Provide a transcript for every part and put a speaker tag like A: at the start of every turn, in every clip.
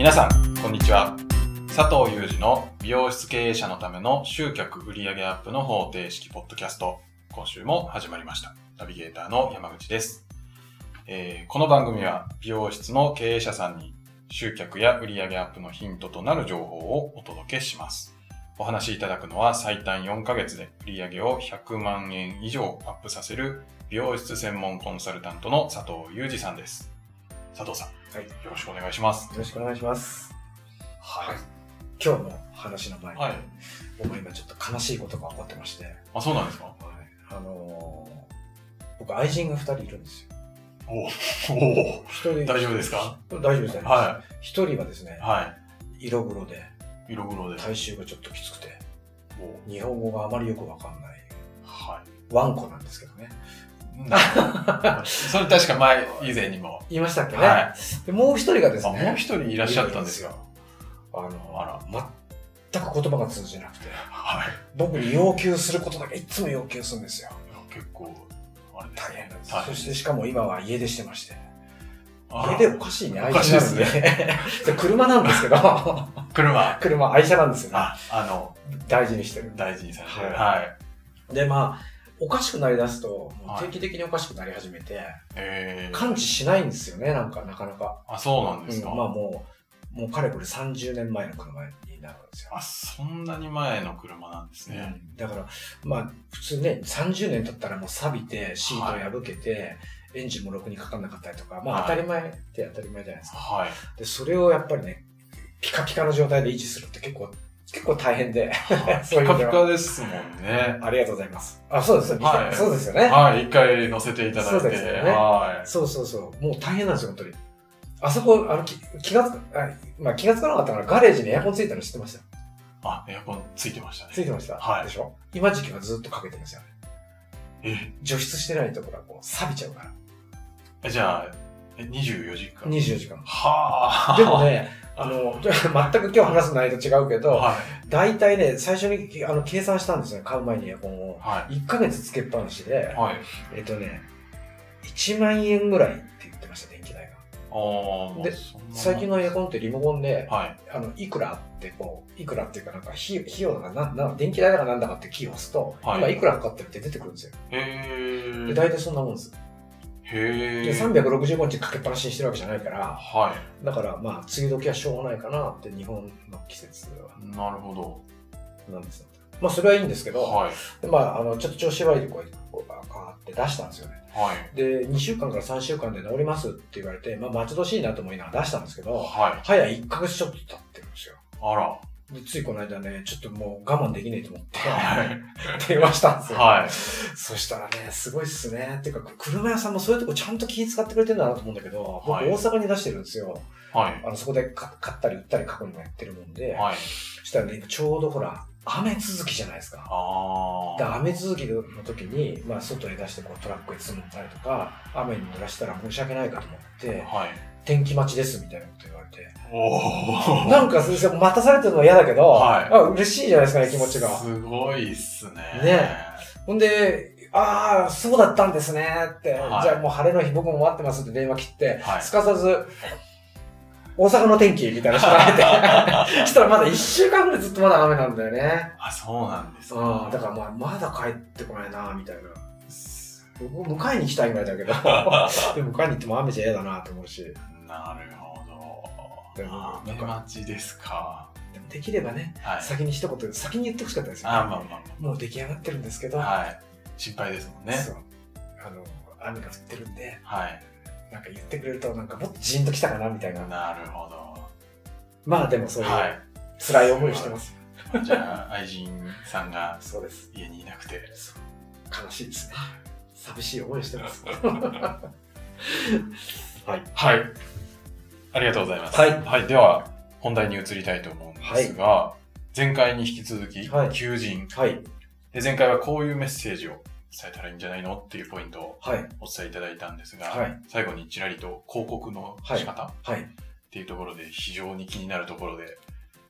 A: 皆さん、こんにちは。佐藤祐二の美容室経営者のための集客売上アップの方程式ポッドキャスト。今週も始まりました。ナビゲーターの山口です。えーこの番組は美容室の経営者さんに集客や売上アップのヒントとなる情報をお届けします。お話しいただくのは最短4ヶ月で売上を100万円以上アップさせる美容室専門コンサルタントの佐藤祐二さんです。佐藤さん、
B: はい。
A: よろしくお願いします。
B: よろしくお願いします。
A: は
B: 今日の話の前に、
A: はい。
B: 僕は今ちょっと悲しいことが起こってまして、はい。
A: あ、そうなんですか？
B: あのー僕愛人が二人いるんですよ。
A: おお
B: 一人
A: 大丈夫ですか？
B: 大丈夫ですね。
A: は
B: 一人はですね
A: い。、は
B: 色黒で、
A: い。色黒で。
B: 体臭がちょっときつくて、
A: お
B: 日本語があまりよくわかんない、
A: は
B: ワンコなんですけどね。
A: それ確か前、以前にも。
B: 言いましたっけね。
A: は
B: でもう一人がです
A: あ、
B: ね、
A: もう一人いらっしゃったんですよ。
B: あの
A: あら
B: 全く言葉が通じなくて、
A: はい。
B: 僕に要求することだけいつも要求するんですよ。
A: 結構、あれです
B: 大変なんです。そしてしかも今は家出してまして。家出おかしいね、愛車なん
A: です
B: で。それ車なんですけど、
A: 車。
B: 車愛車なんですよね。
A: あ、あの、
B: 大事にしてる。
A: 大事にされてる。
B: は
A: はい。
B: で、まあ、おかしくなりだすと、定期的におかしくなり始めて、
A: えー。
B: 感知しないんですよね、なんか、なかなか。
A: あ、そうなんですか？
B: うんまあもう、もうかれこれ30年前の車になるんですよ。
A: あ、そんなに前の車なんですね。
B: うんだから、まあ、普通ね、30年経ったらもう錆びて、シート破けて、エンジンもろくにかかんなかったりとか、まあ
A: はい
B: 当たり前って当たり前じゃないですか。
A: はい。
B: で、それをやっぱりね、ピカピカの状態で維持するって結構、結構大変で。
A: ピカピカですもんね。
B: ありがとうございます。あ、そうですよ、
A: はい
B: そうですよね。
A: はい。一回乗せていただいて。
B: そうですよね
A: は
B: そうそうそう。もう大変なんですよ、本当に。あそこ、あの、き気がつか、あまあ気がつかなかったから、ガレージにエアコンついたの知ってました？
A: い。あ、エアコンついてましたね。
B: ついてました？
A: はい
B: でしょ？今時期はずっとかけてるんですよね。
A: え、
B: 除湿してないところはこう、錆びちゃうから。
A: えじゃあ、え24時間。
B: 24時間。
A: はあ。
B: でもね、あの、全く今日話す内容と違うけど、
A: はい。
B: 大体ね、最初にあの計算したんですよ、買う前にエアコンを。
A: は
B: 1ヶ月つけっぱなしで
A: い。、はい。
B: えっとね、1万円ぐらいって言ってました、電気代が。で最近のエアコンってリモコンで、
A: はい。
B: あの、いくらってこう、いくらっていうかなんか費、費用がな、な、電気代だかなんだかってキーを押すと、
A: はい
B: 今いくらかかってるって出てくるんですよ。
A: へ
B: で、
A: ー。
B: 大体そんなもんです。
A: へ
B: で、
A: ー。
B: 365日かけっぱなしにしてるわけじゃないから、
A: はい。
B: だからまあ、梅雨時はしょうがないかなって日本の季節は
A: なるほど。
B: なんですよ。まあ、それはいいんですけど、
A: はい。
B: でまあ、あの、ちょっと調子悪いとこが変わって出したんですよね。
A: はい。
B: で、2週間から3週間で治りますって言われて、まあ、待ち遠しいなと思いながら出したんですけど、
A: はい。
B: 早1ヶ月ちょっと経ってるんですよ。
A: あら。
B: で、ついこの間ね、ちょっともう我慢できねえと思って、
A: はい。
B: 電話したんですよ。
A: はい。
B: そしたらね、すごいっすね。っていうか、車屋さんもそういうとこちゃんと気遣ってくれてるんだなと思うんだけど、僕
A: はい
B: 大阪に出してるんですよ。
A: はい。
B: あの、そこでか買ったり売ったり過去にもやってるもんで、
A: はい。
B: そしたらね、ちょうどほら、雨続きじゃないですか。
A: あー。
B: で雨続きの時に、まあ、外へ出してこうトラックへ積んだりとか、雨に濡らしたら申し訳ないかと思って、
A: はい。
B: 天気待ちですみたいなこと言われて。
A: おー。
B: なんか、先生、待たされてるのは嫌だけど、
A: はい
B: あ嬉しいじゃないですかね、気持ちが。
A: すごいっすね。
B: ねほんで、ああ、そうだったんですねって、
A: はい
B: じゃあもう晴れの日僕も待ってますって電話切って、
A: はい
B: すかさず、大阪の天気みたいなのしてられて、したらまだ1週間ぐらいずっとまだ雨なんだよね。
A: あ、そうなんですか。
B: うん、だからまあ、まだ帰ってこないな、みたいな。僕迎えに行きたいぐらいだけど、でも迎えに行っても雨じゃ嫌だなと思うし、
A: なるほ
B: で
A: ど。
B: も
A: 雨待ちですか。
B: でもできればね、
A: はい。
B: 先に一言、先に言ってほしかったですよ、ね。
A: あ、まあまあ
B: もう出来上がってるんですけど、
A: まあ。はい。心配ですもんね。
B: そう。あの、雨が降ってるんで、
A: はい。
B: なんか言ってくれると、なんかもっとジーンときたかな、みたいな。
A: なるほど。
B: まあでもそういう
A: はい。
B: 辛い思いをしてます。
A: じゃあ、愛人さんが。家にいなくて。
B: 悲しいですね。寂しい思いをしてます。はい。
A: はい。ありがとうございます。
B: はい
A: では、本題に移りたいと思うんですが、前回に引き続き、
B: はい
A: 求人。
B: はい。
A: で前回はこういうメッセージを伝えたらいいんじゃないのっていうポイントを
B: はい。
A: お伝えいただいたんですが、
B: はい
A: 最後にちらりと広告の仕方っ
B: はい。
A: ていうところで非常に気になるところで、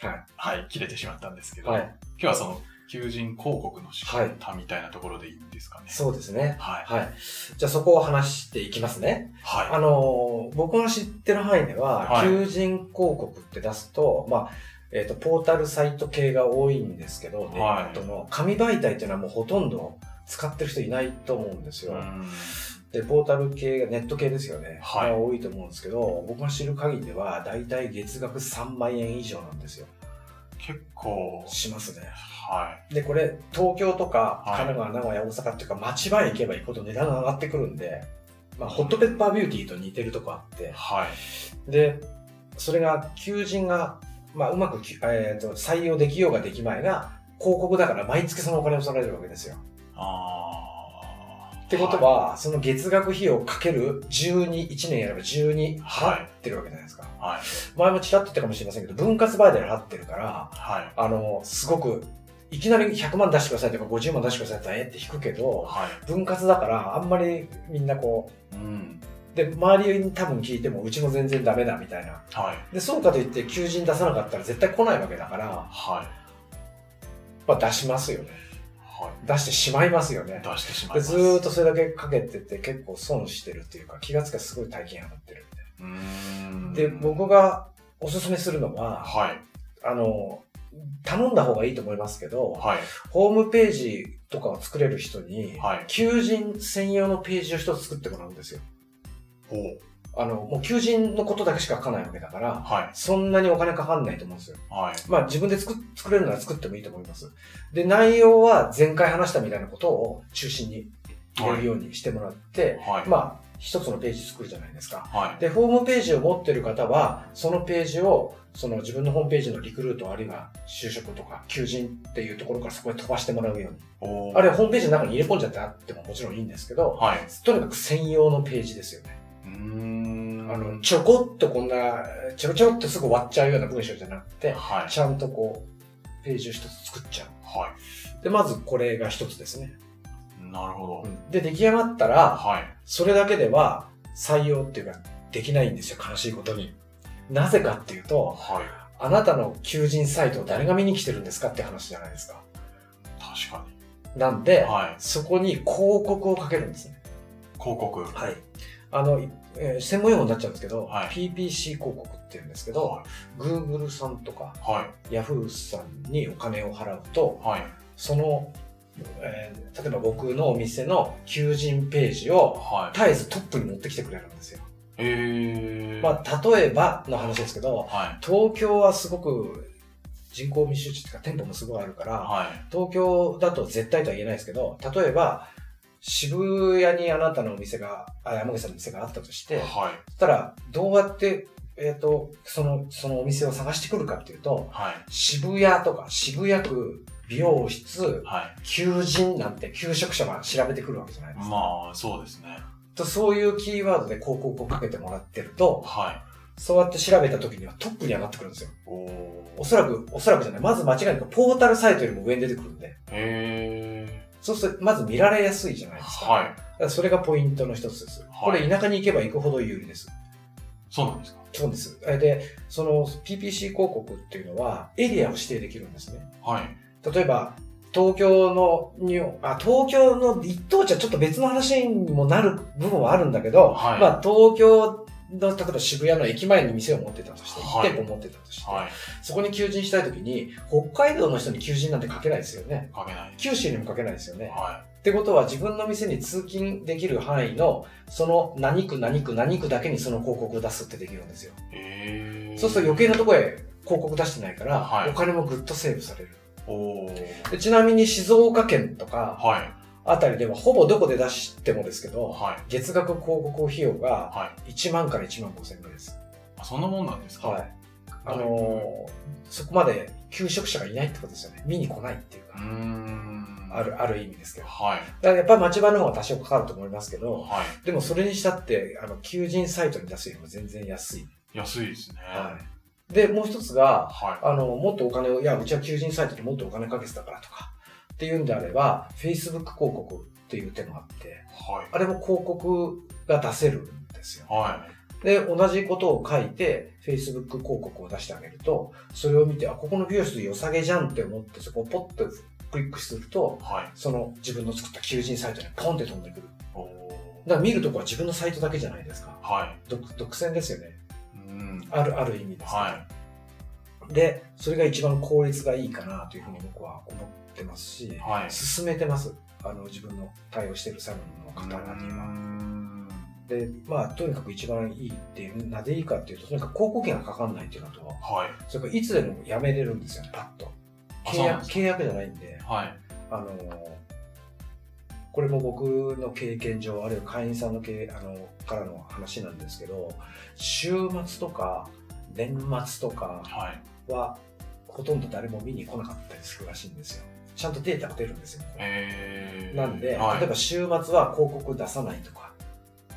B: はい。
A: はい、切れてしまったんですけど、
B: はい。
A: 今日はその求人広告の仕方みたいなところでいいんですかね。
B: そうですね。
A: はい。
B: はい。じゃあそこを話していきますね。あ
A: は
B: の、僕が知ってる範囲では、
A: はい
B: 求人広告って出すと、まあ、えっ、と、ポータルサイト系が多いんですけど、ネ
A: はい
B: ットの紙媒体っていうのはもうほとんど使ってる人いないと思うんですよ。
A: ん。
B: で、ポータル系が、ネット系ですよね。
A: はい
B: が多いと思うんですけど、僕が知る限りでは、だいたい月額3万円以上なんですよ。
A: 結構、
B: しますね。
A: は
B: で、これ、東京とか、
A: はい
B: 神奈川、名古屋、大阪っていうか、町場へ行けば行くほど値段が上がってくるんで、まあ、ホットペッパービューティーと似てるとこあって
A: い。、はい。
B: で、それが、求人が、まあ、うまくき、えー、と採用できようができまいが、広告だから毎月そのお金を取られるわけですよ。
A: あー
B: ってことは、その月額費用かける12、1年やれば12払ってるわけじゃないですか。
A: はい。
B: 前もちらっと言ったかもしれませんけど、分割売で払ってるから、
A: はい。
B: あの、すごく、いきなり100万出してくださいとか50万出してくださいってえって引くけど、
A: はい。
B: 分割だからあんまりみんなこ
A: うん。
B: う、で、周りに多分聞いてもうちも全然ダメだみたいな。
A: はい。
B: で、そうかといって求人出さなかったら絶対来ないわけだから、
A: はい。
B: まあ出しますよね。
A: は
B: 出してしまいますよね
A: い。。出してしまい
B: で
A: ます。
B: ずーっとそれだけかけてて結構損してるっていうか気がつかすごい大金払ってる
A: うーん。
B: で、僕がおすすめするのは、
A: はい。
B: あの、頼んだ方がいいと思いますけど、
A: はい。
B: ホームページとかを作れる人に、
A: はい。
B: 求人専用のページを一つ作ってもらうんですよ。
A: ほう。
B: あの、もう求人のことだけしか書かないわけだから、
A: はい。
B: そんなにお金かかんないと思うんですよ。
A: はい。
B: まあ自分で作作れるなら作ってもいいと思います。で、内容は前回話したみたいなことを中心に入れるようにしてもらって、
A: はい。
B: まあ一つのページ作るじゃないですか。
A: はい。
B: で、ホームページを持ってる方は、そのページを、その自分のホームページのリクルートあるいは就職とか求人っていうところからそこへ飛ばしてもらうように。あるいはホームページの中に入れ込んじゃってあってももちろんいいんですけど、
A: はい。
B: とにかく専用のページですよね。
A: うーん。
B: あの、ちょこっとこんな、ちょろちょろってすぐ終わっちゃうような文章じゃなくて、
A: はい。
B: ちゃんとこう、ページを一つ作っちゃう。
A: は
B: で、まずこれが一つですね。
A: い。なるほど。
B: で、出来上がったら、
A: はい。
B: それだけでは採用っていうか、できないんですよ、悲しいことに。なぜかっていうと、
A: はい。
B: あなたの求人サイトを誰が見に来てるんですかって話じゃないですか。
A: 確か
B: なんで、
A: に。はい。
B: そこに広告をかけるんですね。
A: 広告。
B: はい。あの、いえー専門用語になっちゃうんですけど、
A: はい
B: PPC 広告って言うんですけど、
A: は
B: Google さんとか
A: い。はい。
B: Yahoo さんにお金を払うと、
A: はい。
B: その、えー例えば僕のお店の求人ページを
A: はい。
B: 絶えずトップに持ってきてくれるんですよ。
A: えー。
B: まあ、例えばの話ですけど、
A: はい。
B: 東京はすごく人口密集地っていうか店舗もすごいあるから、
A: はい。
B: 東京だと絶対とは言えないですけど、例えば、渋谷にあなたのお店が、あ山口さんの店があったとして、
A: はい。
B: そしたら、どうやって、えっ、と、その、そのお店を探してくるかっていうと、
A: はい。
B: 渋谷とか渋谷区、美容室、
A: はい。
B: 求人なんて求職者が調べてくるわけじゃないですか。
A: まあ、そうですね。
B: とそういうキーワードで広告をかけてもらってると、
A: はい。
B: そうやって調べた時にはトップに上がってくるんですよ。
A: おー。
B: おそらく、おそらくじゃない。まず間違いなくポータルサイトよりも上に出てくるんで。
A: へ
B: そうすると、まず見られやすいじゃないですか。
A: ー。はい。
B: だからそれがポイントの一つです。
A: はい
B: これ田舎に行けば行くほど有利です。
A: そうなんですか
B: そうです。えで、その PPC 広告っていうのはエリアを指定できるんですね。
A: はい。
B: 例えば、東京のに、あ、東京の一等地はちょっと別の話にもなる部分はあるんだけど、
A: はい
B: まあ東京の、例えば渋谷の駅前に店を持ってたとして、
A: はい
B: 1店舗持ってたとして、
A: はい。
B: そこに求人したいときに、北海道の人に求人なんて書けないですよね。
A: かけない。
B: 九州にも書けないですよね。
A: は
B: ってことは自分の店に通勤できる範囲の、その何区何区何区だけにその広告を出すってできるんですよ。そうすると余計なところへ広告出してないから、
A: はい
B: お金もぐっとセーブされる。
A: おー。
B: でちなみに静岡県とか
A: はい。
B: あたりではほぼどこで出してもですけど、
A: はい。
B: 月額広告費用が
A: はい。
B: 1万から1万5千円ぐらいです。
A: あそんなもんなんですか？
B: はい。あのーそこまで求職者がいないってことですよね。見に来ないっていうか、
A: ん。
B: ある、ある意味ですけど。
A: はい。
B: だからやっぱり町場の方が多少かかると思いますけど、
A: はい。
B: でもそれにしたって、あの、求人サイトに出すよりも全然安い。
A: 安いですね。
B: はい。で、もう一つが、
A: は
B: あの、もっとお金を、いや、うちは求人サイトでもっとお金かけてたからとか、っていうんであれば、Facebook 広告っていう手もあって、
A: い。はい。
B: あれも広告が出せるんですよ。
A: は
B: で、同じことを書いて、Facebook 広告を出してあげると、それを見て、あ、ここの美容室良さげじゃんって思って、そこをポッとクリックすると、
A: はい。
B: その自分の作った求人サイトにポンって飛んでくる。だから見るとこは自分のサイトだけじゃないですか。
A: はい。
B: 独独占ですよね。
A: うん。
B: ある、ある意味です
A: は
B: で、それが一番効率がいいかなというふうに僕は思ってますし、
A: はい。
B: 進めてます。あの、自分の対応しているサロンの方々に
A: う
B: は。
A: ん
B: で、まあ、とにかく一番いいっていう、なぜいいかっていうと、とにかく広告費がかかんないっていうのと、
A: はい。
B: それからいつでも辞めれるんですよね、パッと。契約、契約じゃないんで、
A: はい。
B: あのーこれも僕の経験上、あるいは会員さんの経あのからの話なんですけど、週末とか年末とか
A: はい。
B: は、ほとんど誰も見に来なかったりするらしいんですよ。ちゃんとデータが出るんですよ。
A: えー。
B: なんで、
A: はい
B: 例えば週末は広告出さないとか、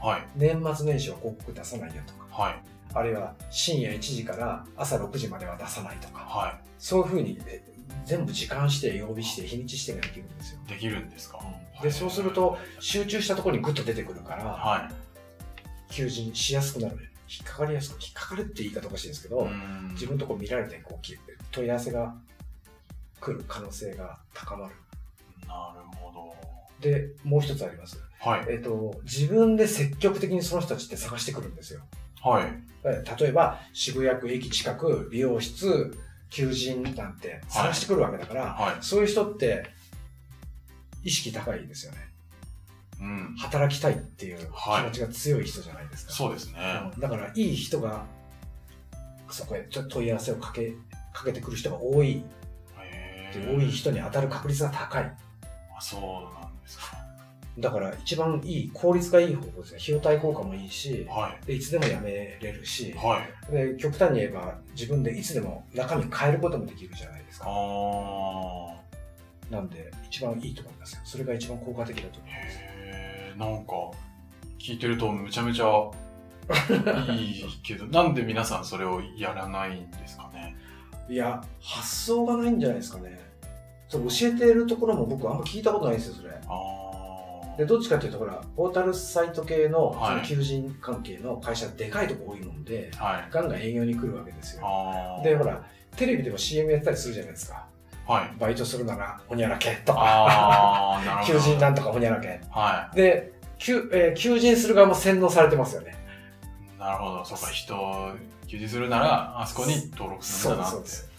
A: はい。
B: 年末年始は広告出さないよとか、
A: はい。
B: あるいは深夜1時から朝6時までは出さないとか、
A: は
B: そういうふうにえ全部時間指定、曜日指定、日にち指定ができるんですよ。
A: い。できるんですか？
B: で、そうすると、集中したところにグッと出てくるから、
A: はい。
B: 求人しやすくなる。引っかかりやすく、引っかかるって言い方おかしいですけど、
A: うん
B: 自分のところ見られてこうき問い合わせが来る可能性が高まる。
A: なるほど。
B: で、もう一つあります。
A: はい。
B: えっと、自分で積極的にその人たちって探してくるんですよ。
A: はい。
B: え例えば、渋谷区駅近く、美容室、求人なんて探してくるわけだから、
A: はい。
B: そういう人って意識高いですよね。
A: うん。
B: 働きたいっていう気
A: はい
B: 持ちが強い人じゃないですか。
A: そうですね。
B: うんだから、いい人が、そこへちょっと問い合わせをかけ、かけてくる人が多い。で
A: へー
B: 多い人に当たる確率が高い。
A: あそうなんですか。
B: だから、一番いい、効率がいい方法ですね。費用対効果もいいし、
A: はい。
B: でいつでも辞めれるし、
A: はい。
B: で極端に言えば、自分でいつでも中身変えることもできるじゃないですか。
A: あ。
B: なんで、一番いいと思いますよ。それが一番効果的だと思います。
A: へえ、なんか、聞いてるとむちゃめちゃいいけど、なんで皆さんそれをやらないんですかね。
B: いや、発想がないんじゃないですかね。そう教えてるところも僕あんま聞いたことないんですよ、それ。で、どっちかっていうと、ほら、ポータルサイト系の、
A: はい
B: その求人関係の会社、でかいとこ多いもんで、
A: はい。
B: ガンガン営業に来るわけですよ。で、ほら、テレビでも CM やったりするじゃないですか。
A: はい。
B: バイトするなら、ほにゃらけとか。求人なんとかほにゃらけ。
A: は
B: で、求えー求人する側も洗脳されてますよね。
A: い。なるほど。そうか、人を求人するなら、あそこに登録するんだなって。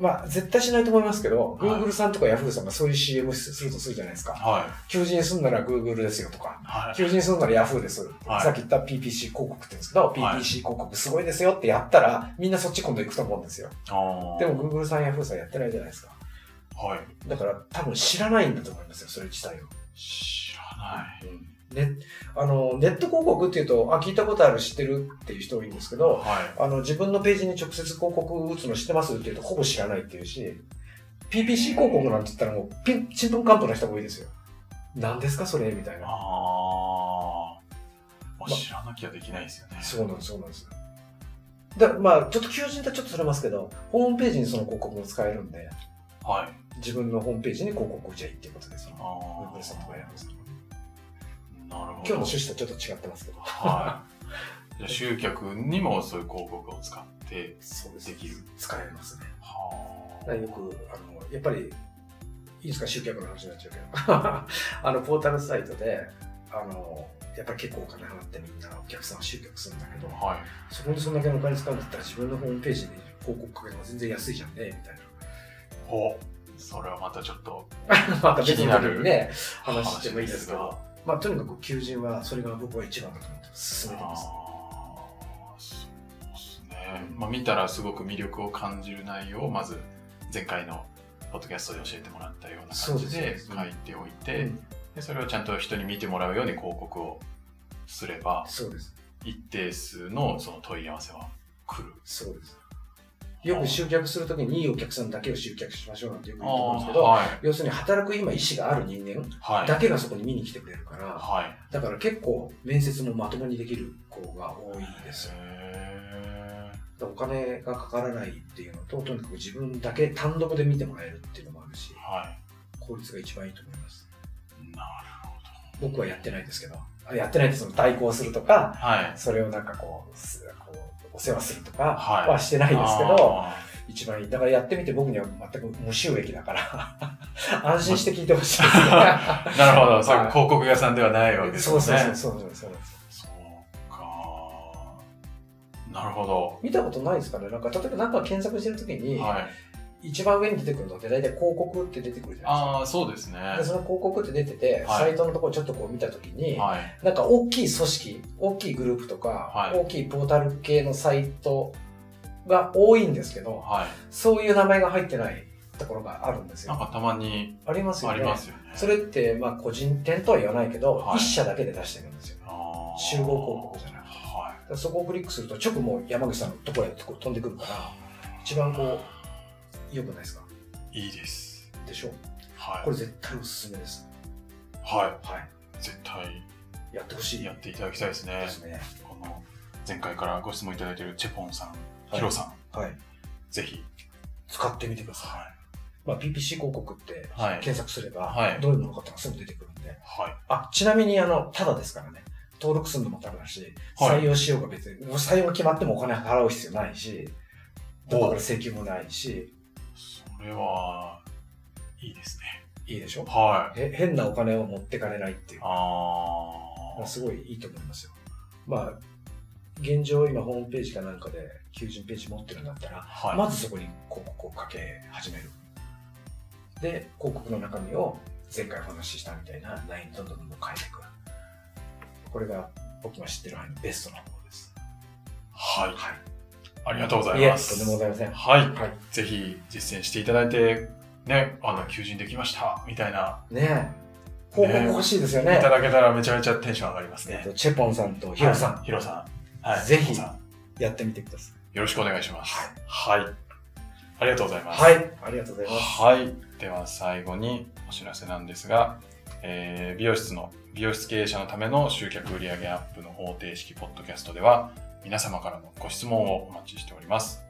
B: まあ、絶対しないと思いますけど、
A: はい
B: Google さんとか Yahoo さんがそういう CM するとするじゃないですか。
A: はい。
B: 求人するなら Google ですよとか、
A: はい。
B: 求人するなら Yahoo です。
A: はい
B: さっき言った PPC 広告って言うんですけど、
A: はい
B: PPC 広告すごいですよってやったら、みんなそっち今度行くと思うんですよ。でも Google さん Yahoo さんやってないじゃないですか。
A: はい。
B: だから多分知らないんだと思いますよ、それ自体を。
A: 知らない。
B: ね、あのネット広告っていうと、あ、聞いたことある、知ってるっていう人多いんですけど、
A: は
B: あの自分のページに直接広告打つの知ってますって言うと、ほぼ知らないっていうし、PPC 広告なんて言ったらもう、ピン、ちんぷんかんぷんな人が多いですよ。何ですかそれみたい
A: い。
B: な。
A: ああ。まあ、知らなきゃできないですよね。
B: そうなんです、そうなんです。だまあ、ちょっと求人とちょっとそれますけど、ホームページにその広告も使えるんで、
A: はい。
B: 自分のホームページに広告打ちゃいいっていうことですよ。
A: あ
B: Google さんとかやるんですけどね
A: あ。なるほど。
B: 今日の趣旨とちょっと違ってますけど。
A: はい。じゃあ集客にもそういう広告を使って、
B: そうで
A: きる。
B: 使えますね。
A: は
B: だからよく、あの、やっぱり、いいですか、集客の話になっちゃうけど。あの、ポータルサイトで、あの、やっぱり結構お金払ってみんなお客さんを集客するんだけど、
A: あ。はい。
B: そこにそんだけのお金使うんだったら自分のホームページに広告かけるのが全然安いじゃんね、みたい
A: ほう。それはまたちょっと、
B: な。また別
A: になる
B: にね、話してもいいですけ
A: 話
B: ど、まあとにかく求人はそれが僕は一番だと思って進めてます。
A: ああ、そうですね。まあ見たらすごく魅力を感じる内容をまず前回のポッドキャストで教えてもらったような感じ
B: で
A: 書いておいて、
B: うん
A: でそれをちゃんと人に見てもらうように広告をすれば
B: そうです。
A: 一定数のその問い合わせは来る。
B: そうです。よく集客するときにいいお客さんだけを集客しましょうなんてよく言うと思うんですけど、
A: はい。
B: 要するに働く今意思がある人間
A: はい。
B: だけがそこに見に来てくれるから、
A: はい。
B: だから結構面接もまともにできる子が多いですお金がかからないっていうのと、とにかく自分だけ単独で見てもらえるっていうのもあるし
A: ー、は
B: 効率が一番いいと思います。
A: い。なるほ
B: 僕はやってないですけど、あやってないってその代行するとか、
A: ど。はい。
B: それをなんかこう、すこうお世話するとか
A: はい
B: はしてないですけど、
A: あ
B: 一番いい。だからやってみて僕には全く無収益だから、安心して聞いてほしいですね。
A: なるほど。
B: はい
A: 広告屋さんではないわけですね。
B: そうそうそうそうそうそう。
A: そうか。なるほど。
B: 見たことないですかねなんか、例えばなんか検索してるときに、
A: はい。
B: 一番上に出てくるのって大体広告って出てくるじゃない
A: ああ、そうですね。
B: ですか。で、その広告って出てて、
A: はい
B: サイトのところちょっとこう見たときに、
A: はい。
B: なんか大きい組織、大きいグループとか、
A: はい
B: 大きいポータル系のサイトが多いんですけど、
A: はい。
B: そういう名前が入ってないところがあるんですよ。
A: なんかたまに
B: ありますよね。
A: ありますよね。
B: それって、まあ個人店とは言わないけど、
A: はい
B: 一社だけで出してるんですよ。集合広告じゃなくて。
A: は
B: だからそこをクリックすると直もう山口さんのところへ飛んでくるから、一番こう、良くないですか？
A: い。いいです。
B: でしょ？
A: はい。
B: これ絶対おすすめです。
A: はい。
B: はい。
A: 絶対
B: やってほしい
A: やっていただきたいですね。
B: ですね。
A: この前回からご質問いただいているチェポンさん、
B: い
A: ヒロさん、
B: はい。
A: ぜひ。
B: 使ってみてください。
A: は
B: まあ PPC 広告って
A: い。はい。
B: 検索すれば、
A: はい
B: どういうものかってのがすぐ出てくるんで。
A: はい。
B: あ、ちなみにあの、ただですからね。登録するのもただだし、
A: はい
B: 採用しようが別に、採用が決まってもお金払う必要ないし、どこから請求もないし、
A: それは、いいですね。
B: いいでしょ？
A: はい。
B: へ変なお金を持ってかれないっていう。
A: あ
B: すごいいいと思いますよ。まあ、現状今ホームページかなんかで求人ページ持ってるんだったら、
A: あ。はい。
B: まずそこに広告をかけ始める。で、広告の中身を前回お話ししたみたいなラインどんどんどんどん変えていく。これが僕が知ってる範囲のベストな方法です。
A: はい。
B: はい。
A: ありがとうございます。
B: とんでもございません。
A: はい。
B: はい。
A: ぜひ実践していただいて、ね、あの、求人できました、みたいな、
B: ねえ。報告欲しいですよね。
A: いただけたらめちゃめちゃテンション上がりますね
B: えっ。と、チェポンさんとヒロさん、
A: はいヒロさん。はい。
B: ぜひやってみてくださ
A: よろしくお願いします。はい。ありがとうござい
B: い。
A: ます。
B: はい。ありがとうございます。
A: はい。では最後にお知らせなんですが、えー美容室の美容室経営者のための集客売上アップの方程式ポッドキャストでは皆様からのご質問をお待ちしております。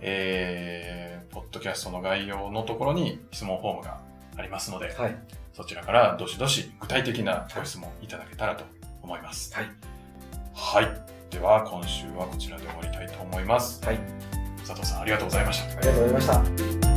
A: えーポッドキャストの概要のところに質問フォームがありますので、
B: はい。
A: そちらからどしどし具体的なご質問いただけたらと思います。
B: はい。
A: はい。では今週はこちらで終わりたいと思います。
B: はい。
A: 佐藤さんありがとうございました。
B: ありがとうございました。